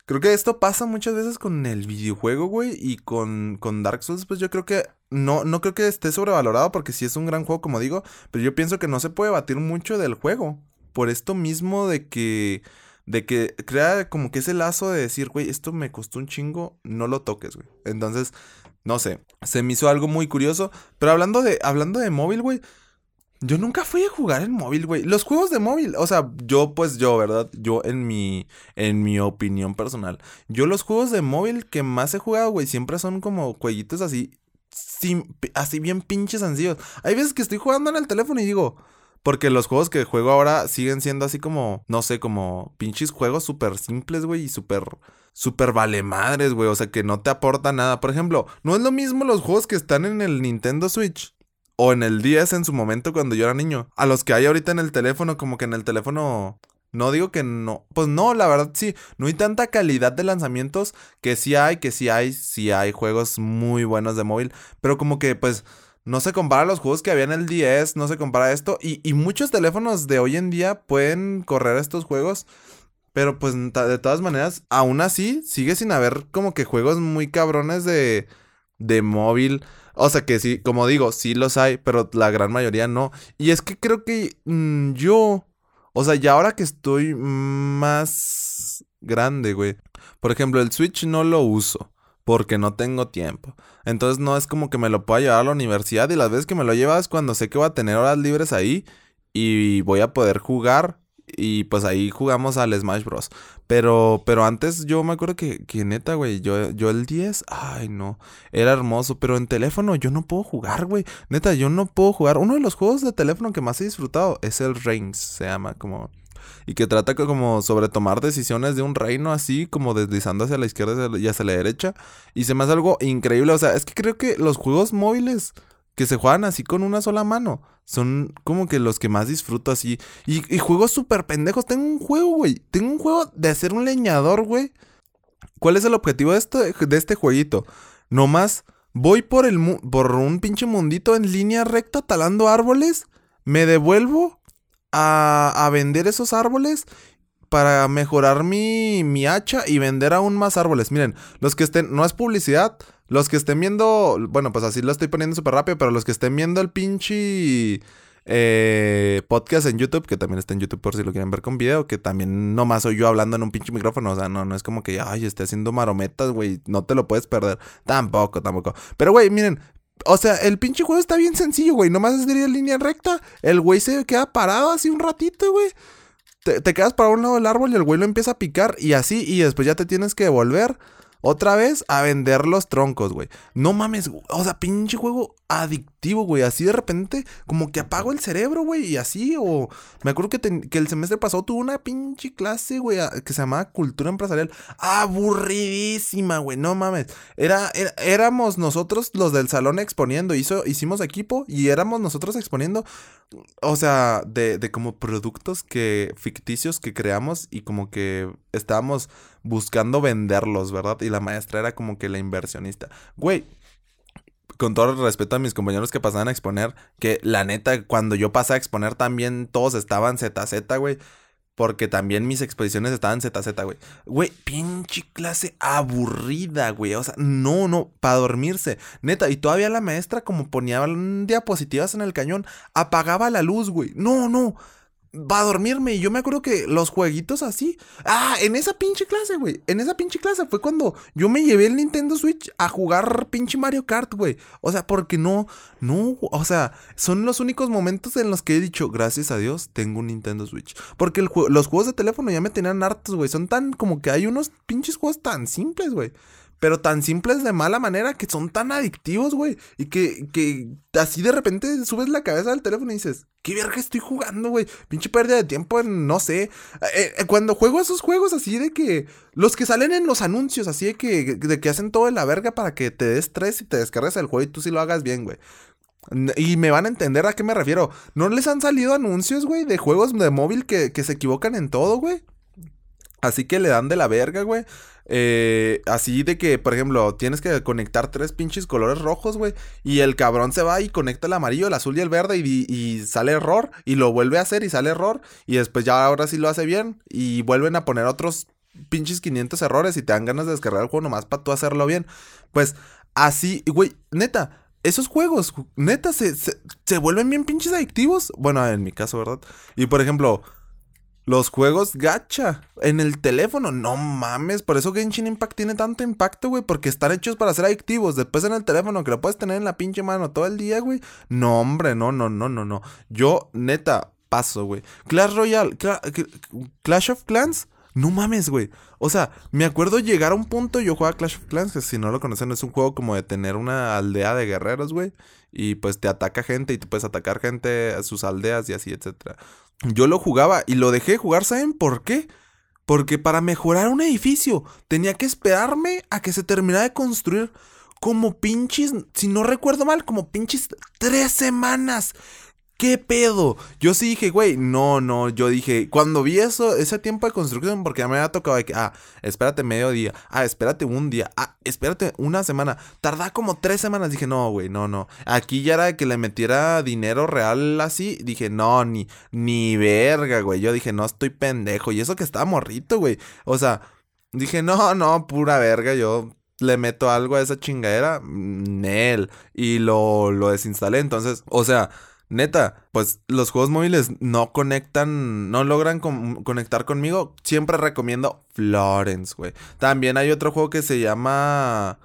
creo que esto pasa muchas veces con el videojuego, güey, y con, con Dark Souls, pues yo creo que no, no creo que esté sobrevalorado porque sí es un gran juego, como digo, pero yo pienso que no se puede batir mucho del juego. Por esto mismo de que de que crea como que ese lazo de decir, güey, esto me costó un chingo, no lo toques, güey. Entonces, no sé, se me hizo algo muy curioso. Pero hablando de, hablando de móvil, güey, yo nunca fui a jugar en móvil, güey. Los juegos de móvil, o sea, yo pues yo, ¿verdad? Yo en mi en mi opinión personal, yo los juegos de móvil que más he jugado, güey, siempre son como jueguitos así así bien pinches sencillos. Hay veces que estoy jugando en el teléfono y digo, porque los juegos que juego ahora siguen siendo así como, no sé, como pinches juegos súper simples, güey, y súper, súper vale madres, güey. O sea, que no te aporta nada. Por ejemplo, no es lo mismo los juegos que están en el Nintendo Switch o en el 10 en su momento cuando yo era niño, a los que hay ahorita en el teléfono, como que en el teléfono no digo que no. Pues no, la verdad sí. No hay tanta calidad de lanzamientos que sí hay, que sí hay, sí hay juegos muy buenos de móvil. Pero como que pues no se compara a los juegos que había en el 10, no se compara esto. Y, muchos teléfonos de hoy en día pueden correr estos juegos. Pero pues de todas maneras, aún así, sigue sin haber como que juegos muy cabrones de, de móvil. O sea que sí, como digo, sí los hay, pero la gran mayoría no. Y es que creo que mm, yo, o sea, ya ahora que estoy más grande, güey. Por ejemplo, el Switch no lo uso porque no tengo tiempo. Entonces no es como que me lo pueda llevar a la universidad y las veces que me lo llevas cuando sé que voy a tener horas libres ahí y voy a poder jugar y pues ahí jugamos al Smash Bros. Pero, pero antes yo me acuerdo que, que neta, güey, yo, yo el 10, ay no, era hermoso, pero en teléfono yo no puedo jugar, güey. Neta, yo no puedo jugar. Uno de los juegos de teléfono que más he disfrutado es el Reigns, se llama como y que trata como sobre tomar decisiones de un reino así, como deslizando hacia la izquierda y hacia la derecha. Y se me hace algo increíble. O sea, es que creo que los juegos móviles que se juegan así con una sola mano son como que los que más disfruto así. Y, juegos súper pendejos. Tengo un juego, güey. Tengo un juego de hacer un leñador, güey. ¿Cuál es el objetivo de este, de este jueguito? Nomás voy por, el, por un pinche mundito en línea recta talando árboles. Me devuelvo a, vender esos árboles para mejorar mi, mi hacha y vender aún más árboles. Miren, los que estén, no es publicidad, los que estén viendo, bueno, pues así lo estoy poniendo súper rápido, pero los que estén viendo el pinche eh, podcast en YouTube, que también está en YouTube por si lo quieren ver con video, que también nomás soy yo hablando en un pinche micrófono, o sea, no, no es como que, ay, esté haciendo marometas, güey, no te lo puedes perder. Tampoco, tampoco. Pero, güey, miren, o sea, el pinche juego está bien sencillo, güey. Nomás es de en línea recta. El güey se queda parado así un ratito, güey. Te, te, quedas para un lado del árbol y el güey lo empieza a picar y así. Y después ya te tienes que devolver otra vez a vender los troncos, güey. No mames, o sea, pinche juego adictivo, güey. Así de repente, como que apago el cerebro, güey. Y así, o me acuerdo que, que el semestre pasado tuve una pinche clase, güey, que se llamaba Cultura Empresarial. Aburridísima, güey. No mames. Era, éramos nosotros los del salón exponiendo. Hizo, hicimos equipo y éramos nosotros exponiendo. O sea, de, de como productos que ficticios que creamos y como que estábamos buscando venderlos, ¿verdad? Y la maestra era como que la inversionista. Güey, con todo el respeto a mis compañeros que pasaban a exponer, que la neta, cuando yo pasé a exponer también todos estaban ZZ, güey. Porque también mis exposiciones estaban ZZ, güey. Güey, pinche clase aburrida, güey. O sea, no, no, para dormirse. Neta, y todavía la maestra, como ponía diapositivas en el cañón, apagaba la luz, güey. No, no va a dormirme. Y yo me acuerdo que los jueguitos así. Ah, en esa pinche clase, güey. En esa pinche clase fue cuando yo me llevé el Nintendo Switch a jugar pinche Mario Kart, güey. O sea, porque no, no, o sea, son los únicos momentos en los que he dicho, gracias a Dios, tengo un Nintendo Switch. Porque los juegos de teléfono ya me tenían hartos, güey. Son tan como que hay unos pinches juegos tan simples, güey pero tan simples de mala manera que son tan adictivos, güey. Y que, que así de repente subes la cabeza del teléfono y dices, ¿qué verga estoy jugando, güey? Pinche pérdida de tiempo en, no sé. Eh, eh, cuando juego esos juegos así de que, los que salen en los anuncios, así de que, de que hacen todo en la verga para que te des estrés y te descargues el juego y tú sí lo hagas bien, güey. Y me van a entender a qué me refiero. ¿No les han salido anuncios, güey, de juegos de móvil que, que se equivocan en todo, güey? Así que le dan de la verga, güey. Eh, así de que, por ejemplo, tienes que conectar tres pinches colores rojos, güey. Y el cabrón se va y conecta el amarillo, el azul y el verde y, sale error. Y lo vuelve a hacer y sale error. Y después ya ahora sí lo hace bien. Y vuelven a poner otros pinches 500 errores y te dan ganas de descargar el juego nomás para tú hacerlo bien. Pues así, güey, neta. Esos juegos, neta, se, se vuelven bien pinches adictivos. Bueno, en mi caso, ¿verdad? Y por ejemplo, los juegos gacha en el teléfono, no mames, por eso Genshin Impact tiene tanto impacto, güey, porque están hechos para ser adictivos. Después en el teléfono, que lo puedes tener en la pinche mano todo el día, güey. No, hombre, no, no, no, no, no. Yo, neta, paso, güey. Clash Royale, Clash of Clans, no mames, güey. O sea, me acuerdo llegar a un punto, yo jugaba Clash of Clans, que si no lo conocen, es un juego como de tener una aldea de guerreros, güey. Y pues te ataca gente y tú puedes atacar gente a sus aldeas y así, etcétera yo lo jugaba y lo dejé jugar, ¿saben por qué? Porque para mejorar un edificio tenía que esperarme a que se terminara de construir como pinches, si no recuerdo mal, como pinches tres semanas. ¿Qué pedo? Yo sí dije, güey, no, no, yo dije, cuando vi eso, ese tiempo de construcción, porque ya me había tocado de que, ah, espérate medio día, ah, espérate un día, ah, espérate una semana, tarda como tres semanas, dije, no, güey, no, no, aquí ya era que le metiera dinero real así, dije, no, ni, ni verga, güey, yo dije, no, estoy pendejo, y eso que estaba morrito, güey, o sea, dije, no, no, pura verga, yo le meto algo a esa chingadera, Nel, y lo, lo desinstalé, entonces, o sea, neta, pues los juegos móviles no conectan, no logran conectar conmigo. Siempre recomiendo Florence, güey. También hay otro juego que se llama...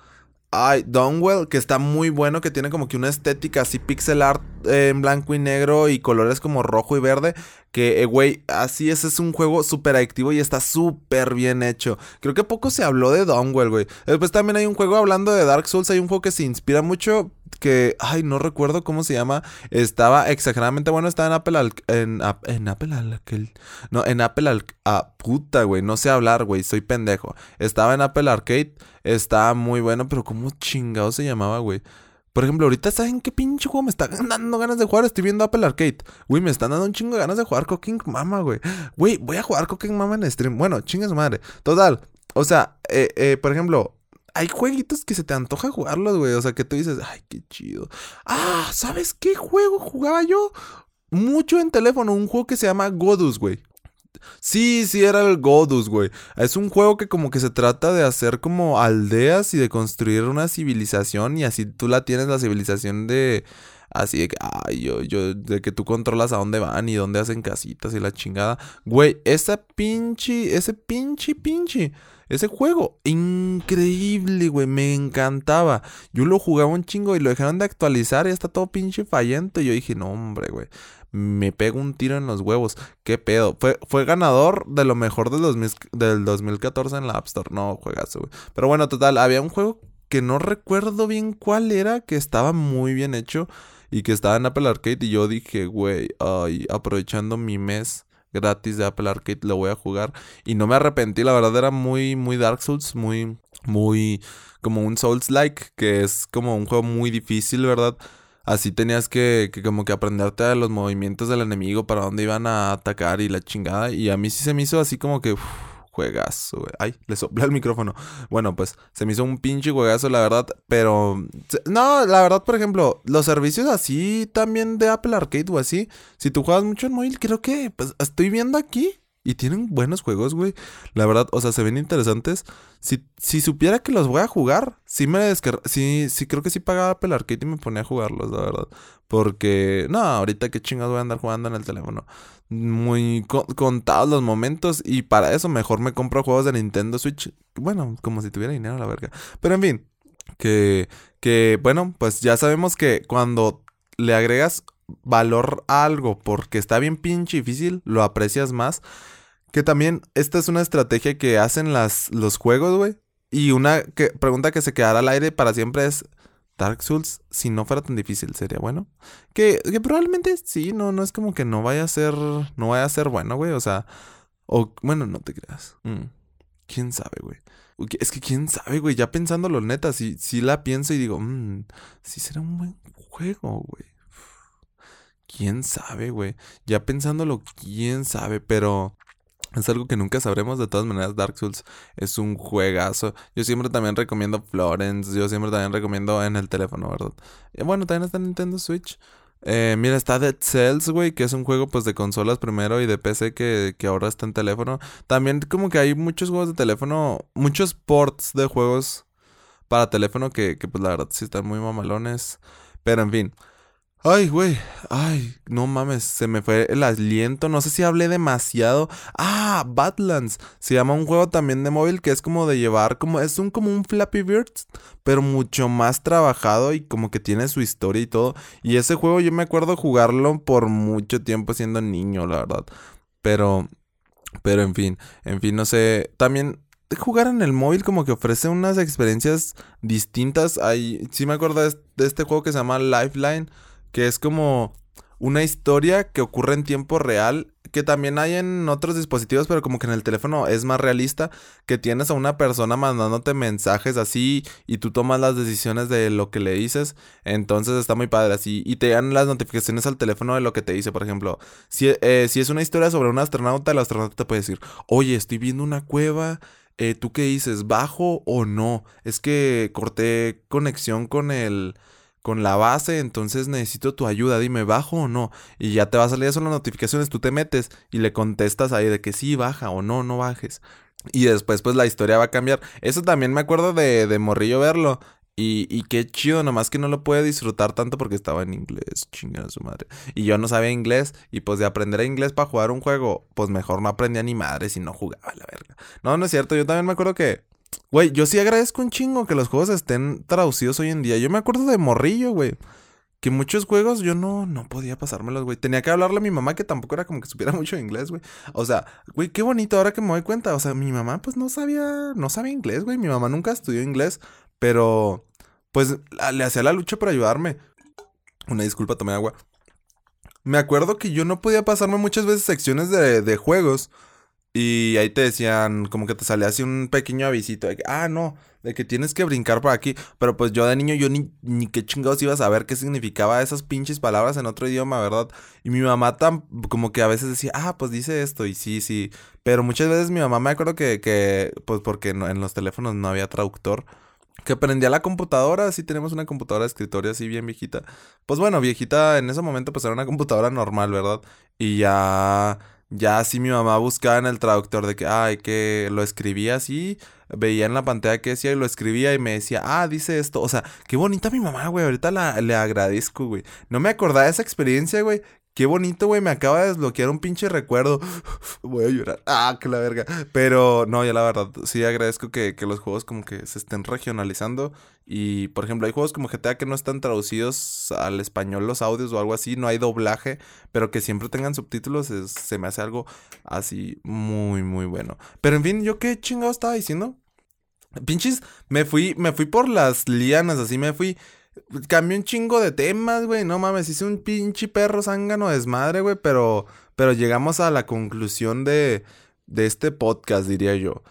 Ay, Donwell, que está muy bueno, que tiene como que una estética así pixel art en blanco y negro y colores como rojo y verde. Que, eh, güey, así es, es un juego súper adictivo y está súper bien hecho. Creo que poco se habló de Donwell, güey. Después también hay un juego hablando de Dark Souls, hay un juego que se inspira mucho, que, ay, no recuerdo cómo se llama. Estaba exageradamente bueno, estaba en Apple al, en, Apple no, en Apple al, ah, puta, güey, no sé hablar, güey, soy pendejo. Estaba en Apple Arcade, estaba muy bueno, pero cómo chingado se llamaba, güey. Por ejemplo, ahorita ¿saben qué pinche juego me está dando ganas de jugar? Estoy viendo Apple Arcade. Güey, me están dando un chingo de ganas de jugar Cooking Mama, güey. Güey, voy a jugar Cooking Mama en stream. Bueno, chinga su madre. Total. O sea, eh, eh, por ejemplo, hay jueguitos que se te antoja jugarlos, güey. O sea, que tú dices, ay, qué chido. Ah, ¿sabes qué juego jugaba yo? Mucho en teléfono, un juego que se llama Godus, güey. Sí, sí, era el Godus, güey. Es un juego que como que se trata de hacer como aldeas y de construir una civilización y así tú la tienes la civilización de... Así de que, ay, yo, yo, de que tú controlas a dónde van y dónde hacen casitas y la chingada. Güey, esa pinche, ese pinche, pinche ese juego, increíble, güey, me encantaba. Yo lo jugaba un chingo y lo dejaron de actualizar y está todo pinche fallento. Y yo dije, no, hombre, güey, me pego un tiro en los huevos. ¿Qué pedo? Fue, fue ganador de lo mejor del, del 2014 en la App Store. No, juegas, güey. Pero bueno, total, había un juego que no recuerdo bien cuál era, que estaba muy bien hecho y que estaba en Apple Arcade. Y yo dije, güey, ay, aprovechando mi mes gratis de Apple Arcade, lo voy a jugar. Y no me arrepentí, la verdad era muy, muy Dark Souls, muy, muy como un Souls-like, que es como un juego muy difícil, ¿verdad? Así tenías que, como que aprenderte a los movimientos del enemigo, para dónde iban a atacar y la chingada. Y a mí sí se me hizo así como que... juegazo, güey. Ay, le soplé el micrófono. Bueno, pues se me hizo un pinche juegazo, la verdad. Pero. No, la verdad, por ejemplo, los servicios así también de Apple Arcade o así. Si tú juegas mucho en móvil, creo que. Pues estoy viendo aquí. Y tienen buenos juegos, güey. La verdad, o sea, se ven interesantes. Si, si supiera que los voy a jugar, sí me descar... Sí, sí, creo que sí pagaba Apple Arcade y me ponía a jugarlos, la verdad. Porque, no, ahorita qué chingados voy a andar jugando en el teléfono. Muy contados los momentos. Y para eso mejor me compro juegos de Nintendo Switch. Bueno, como si tuviera dinero, la verga. Pero en fin, que, que bueno, pues ya sabemos que cuando le agregas valor a algo porque está bien pinche difícil, lo aprecias más. Que también esta es una estrategia que hacen las, los juegos, güey. Y una pregunta que se quedará al aire para siempre es, Dark Souls, si no fuera tan difícil, ¿sería bueno? Que, que probablemente sí, no, no es como que no vaya a ser, no vaya a ser bueno, güey. O sea, o bueno, no te creas. Mm, ¿Quién sabe, güey? Es que quién sabe, güey. Ya pensándolo neta, si, si la pienso y digo, mmm, sí será un buen juego, güey. Quién sabe, güey. Ya pensándolo, quién sabe, pero es algo que nunca sabremos. De todas maneras, Dark Souls es un juegazo. Yo siempre también recomiendo Florence. Yo siempre también recomiendo en el teléfono, ¿verdad? Y bueno, también está en Nintendo Switch. Eh, mira, está Dead Cells, güey, que es un juego pues de consolas primero y de PC que, que ahora está en teléfono. También como que hay muchos juegos de teléfono, muchos ports de juegos para teléfono que, que pues la verdad sí están muy mamalones. Pero en fin. Ay, güey. Ay, no mames. Se me fue el aliento. No sé si hablé demasiado. Ah, Badlands. Se llama un juego también de móvil que es como de llevar. como Es un como un Flappy Bird. Pero mucho más trabajado y como que tiene su historia y todo. Y ese juego yo me acuerdo jugarlo por mucho tiempo siendo niño, la verdad. Pero. Pero en fin. En fin, no sé. También jugar en el móvil como que ofrece unas experiencias distintas. Hay, sí me acuerdo de este juego que se llama Lifeline que es como una historia que ocurre en tiempo real, que también hay en otros dispositivos, pero como que en el teléfono es más realista, que tienes a una persona mandándote mensajes así y tú tomas las decisiones de lo que le dices, entonces está muy padre así, y te dan las notificaciones al teléfono de lo que te dice, por ejemplo, si, eh, si es una historia sobre un astronauta, el astronauta te puede decir, oye, estoy viendo una cueva. Eh, ¿Tú qué dices? ¿Bajo o no? Es que corté conexión con el con la base, entonces necesito tu ayuda, dime, ¿bajo o no? Y ya te va a salir eso las notificaciones, tú te metes y le contestas ahí de que sí, baja o no, no bajes. Y después pues la historia va a cambiar. Eso también me acuerdo de, de Morrillo verlo. Y, y, qué chido, nomás que no lo puede disfrutar tanto porque estaba en inglés, chingada su madre. Y yo no sabía inglés, y pues de aprender inglés para jugar un juego, pues mejor no aprendía ni madre si no jugaba la verga. No, no es cierto, yo también me acuerdo que Güey, yo sí agradezco un chingo que los juegos estén traducidos hoy en día. Yo me acuerdo de Morrillo, güey. Que muchos juegos yo no, no podía pasármelos, güey. Tenía que hablarle a mi mamá que tampoco era como que supiera mucho inglés, güey. O sea, güey, qué bonito ahora que me doy cuenta. O sea, mi mamá pues no sabía, no sabía inglés, güey. Mi mamá nunca estudió inglés, pero pues le hacía la lucha para ayudarme. Una disculpa, tomé agua. Me acuerdo que yo no podía pasarme muchas veces secciones de, de juegos y ahí te decían, como que te salía así un pequeño avisito de que, ah, no, de que tienes que brincar por aquí. Pero pues yo de niño, yo ni, ni qué chingados iba a saber qué significaba esas pinches palabras en otro idioma, ¿verdad? Y mi mamá tan, como que a veces decía, ah, pues dice esto, y sí, sí. Pero muchas veces mi mamá me acuerdo que, que pues porque en los teléfonos no había traductor. Que prendía la computadora, sí tenemos una computadora de escritorio así bien viejita. Pues bueno, viejita en ese momento pues era una computadora normal, ¿verdad? Y ya ya así mi mamá buscaba en el traductor de que, ay, que lo escribía así, veía en la pantalla que decía y lo escribía y me decía, ah, dice esto. O sea, qué bonita mi mamá, güey. Ahorita la, le agradezco, güey. No me acordaba de esa experiencia, güey. Qué bonito, güey. Me acaba de desbloquear un pinche recuerdo. Voy a llorar. Ah, que la verga. Pero no, ya la verdad, sí agradezco que, que, los juegos como que se estén regionalizando. Y, por ejemplo, hay juegos como GTA que no están traducidos al español los audios o algo así. No hay doblaje. Pero que siempre tengan subtítulos. se me hace algo así muy, muy bueno. Pero en fin, ¿yo qué chingado estaba diciendo? Pinches, me fui, me fui por las lianas, así me fui. Cambié un chingo de temas, güey. No mames, hice un pinche perro zángano desmadre, güey. Pero, pero llegamos a la conclusión de, de este podcast, diría yo.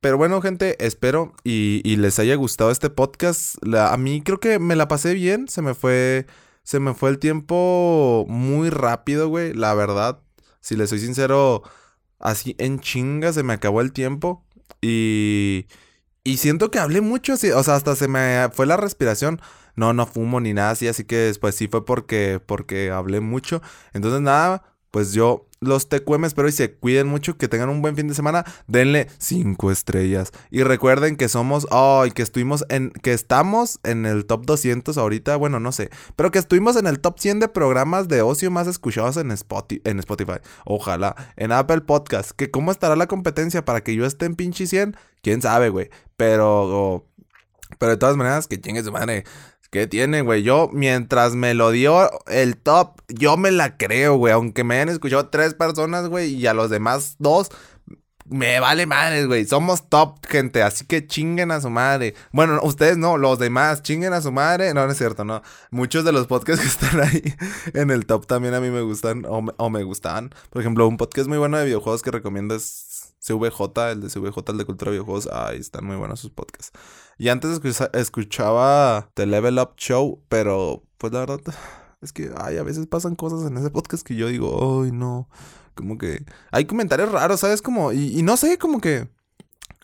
Pero bueno, gente, espero y, y les haya gustado este podcast. a mí creo que me la pasé bien. Se me fue. Se me fue el tiempo muy rápido, güey. La verdad. Si les soy sincero, así en chinga se me acabó el tiempo. Y. Y siento que hablé mucho. o sea, hasta se me fue la respiración no, no fumo ni nada así, así que después sí fue porque, porque hablé mucho. Entonces nada, pues yo los TQM espero y se cuiden mucho, que tengan un buen fin de semana, denle cinco estrellas. Y recuerden que somos, ay, que estuvimos en, que estamos en el top 200 ahorita, bueno, no sé, pero que estuvimos en el top 100 de programas de ocio más escuchados en Spotify, en Spotify. Ojalá, en Apple Podcast, que cómo estará la competencia para que yo esté en pinche 100, quién sabe, güey, pero... Pero de todas maneras, que chingue su madre. ¿Qué tiene, güey? Yo, mientras me lo dio el top, yo me la creo, güey. Aunque me hayan escuchado tres personas, güey, y a los demás dos, me vale madre, güey. Somos top, gente. Así que chinguen a su madre. Bueno, ustedes no, los demás, chinguen a su madre. No, no es cierto, no. Muchos de los podcasts que están ahí en el top también a mí me gustan o me, gustan. Por ejemplo, un podcast muy bueno de videojuegos que recomiendo es CVJ, el de CVJ, el de Cultura de Videojuegos. Ay, están muy buenos sus podcasts. Y antes escuchaba The Level Up Show, pero pues la verdad es que ay, a veces pasan cosas en ese podcast que yo digo, ay, no. Como que hay comentarios raros, ¿sabes? Como, y, y no sé, como que.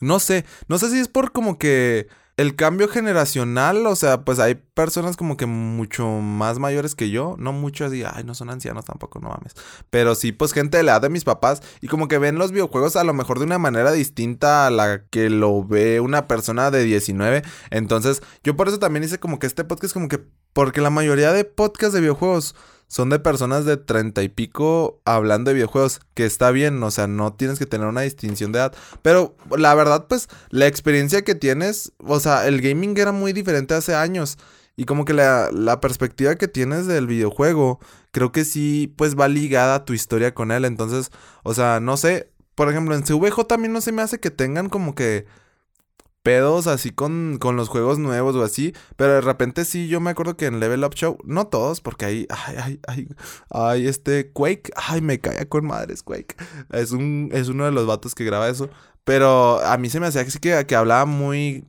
No sé, no sé si es por como que el cambio generacional, o sea, pues hay personas como que mucho más mayores que yo, no mucho así, ay, no son ancianos tampoco, no mames. Pero sí, pues gente de la edad de mis papás y como que ven los videojuegos a lo mejor de una manera distinta a la que lo ve una persona de 19. Entonces, yo por eso también hice como que este podcast como que porque la mayoría de podcasts de videojuegos son de personas de treinta y pico hablando de videojuegos, que está bien, o sea, no tienes que tener una distinción de edad, pero la verdad, pues, la experiencia que tienes, o sea, el gaming era muy diferente hace años, y como que la, la perspectiva que tienes del videojuego, creo que sí, pues, va ligada a tu historia con él, entonces, o sea, no sé, por ejemplo, en CVJ también no se me hace que tengan como que pedos así con, con los juegos nuevos o así. Pero de repente sí, yo me acuerdo que en Level Up Show, no todos, porque ahí, ay, ay, ay, ay, este Quake, ay, me caía con madres Quake. Es, un, es uno de los vatos que graba eso. Pero a mí se me hacía que, que, que hablaba muy,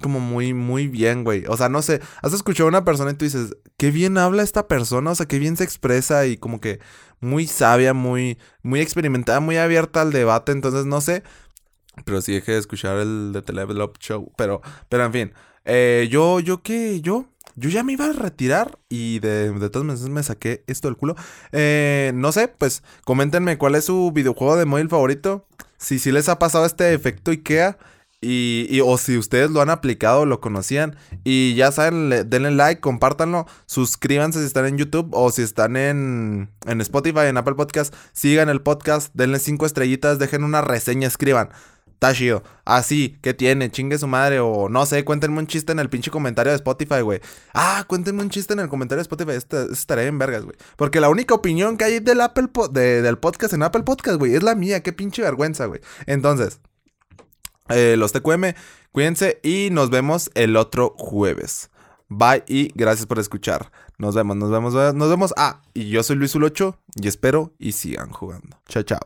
como muy, muy bien, güey. O sea, no sé, has escuchado a una persona y tú dices, qué bien habla esta persona, o sea, qué bien se expresa y como que muy sabia, muy, muy experimentada, muy abierta al debate. Entonces, no sé, pero sí dejé de escuchar el de The Level Up Show. Pero, pero en fin. Eh, yo, yo qué, yo. Yo ya me iba a retirar y de, de todas maneras me saqué esto del culo. Eh, no sé, pues coméntenme cuál es su videojuego de móvil favorito. Si sí les ha pasado este efecto IKEA. Y, y, o si ustedes lo han aplicado, lo conocían. Y ya saben, le, denle like, compártanlo. Suscríbanse si están en YouTube o si están en, en Spotify, en Apple Podcast. Sigan el podcast, denle cinco estrellitas, dejen una reseña, escriban. Chido. Así, ¿qué tiene? Chingue su madre. O no sé, cuéntenme un chiste en el pinche comentario de Spotify, güey. Ah, cuéntenme un chiste en el comentario de Spotify. Este, este estaré en vergas, güey. Porque la única opinión que hay del Apple del podcast en Apple Podcast, güey, es la mía. Qué pinche vergüenza, güey. Entonces, eh, los TQM, cuídense y nos vemos el otro jueves. Bye y gracias por escuchar. Nos vemos, nos vemos, nos vemos. Ah, y yo soy Luis Ulocho y espero y sigan jugando. Chao, chao.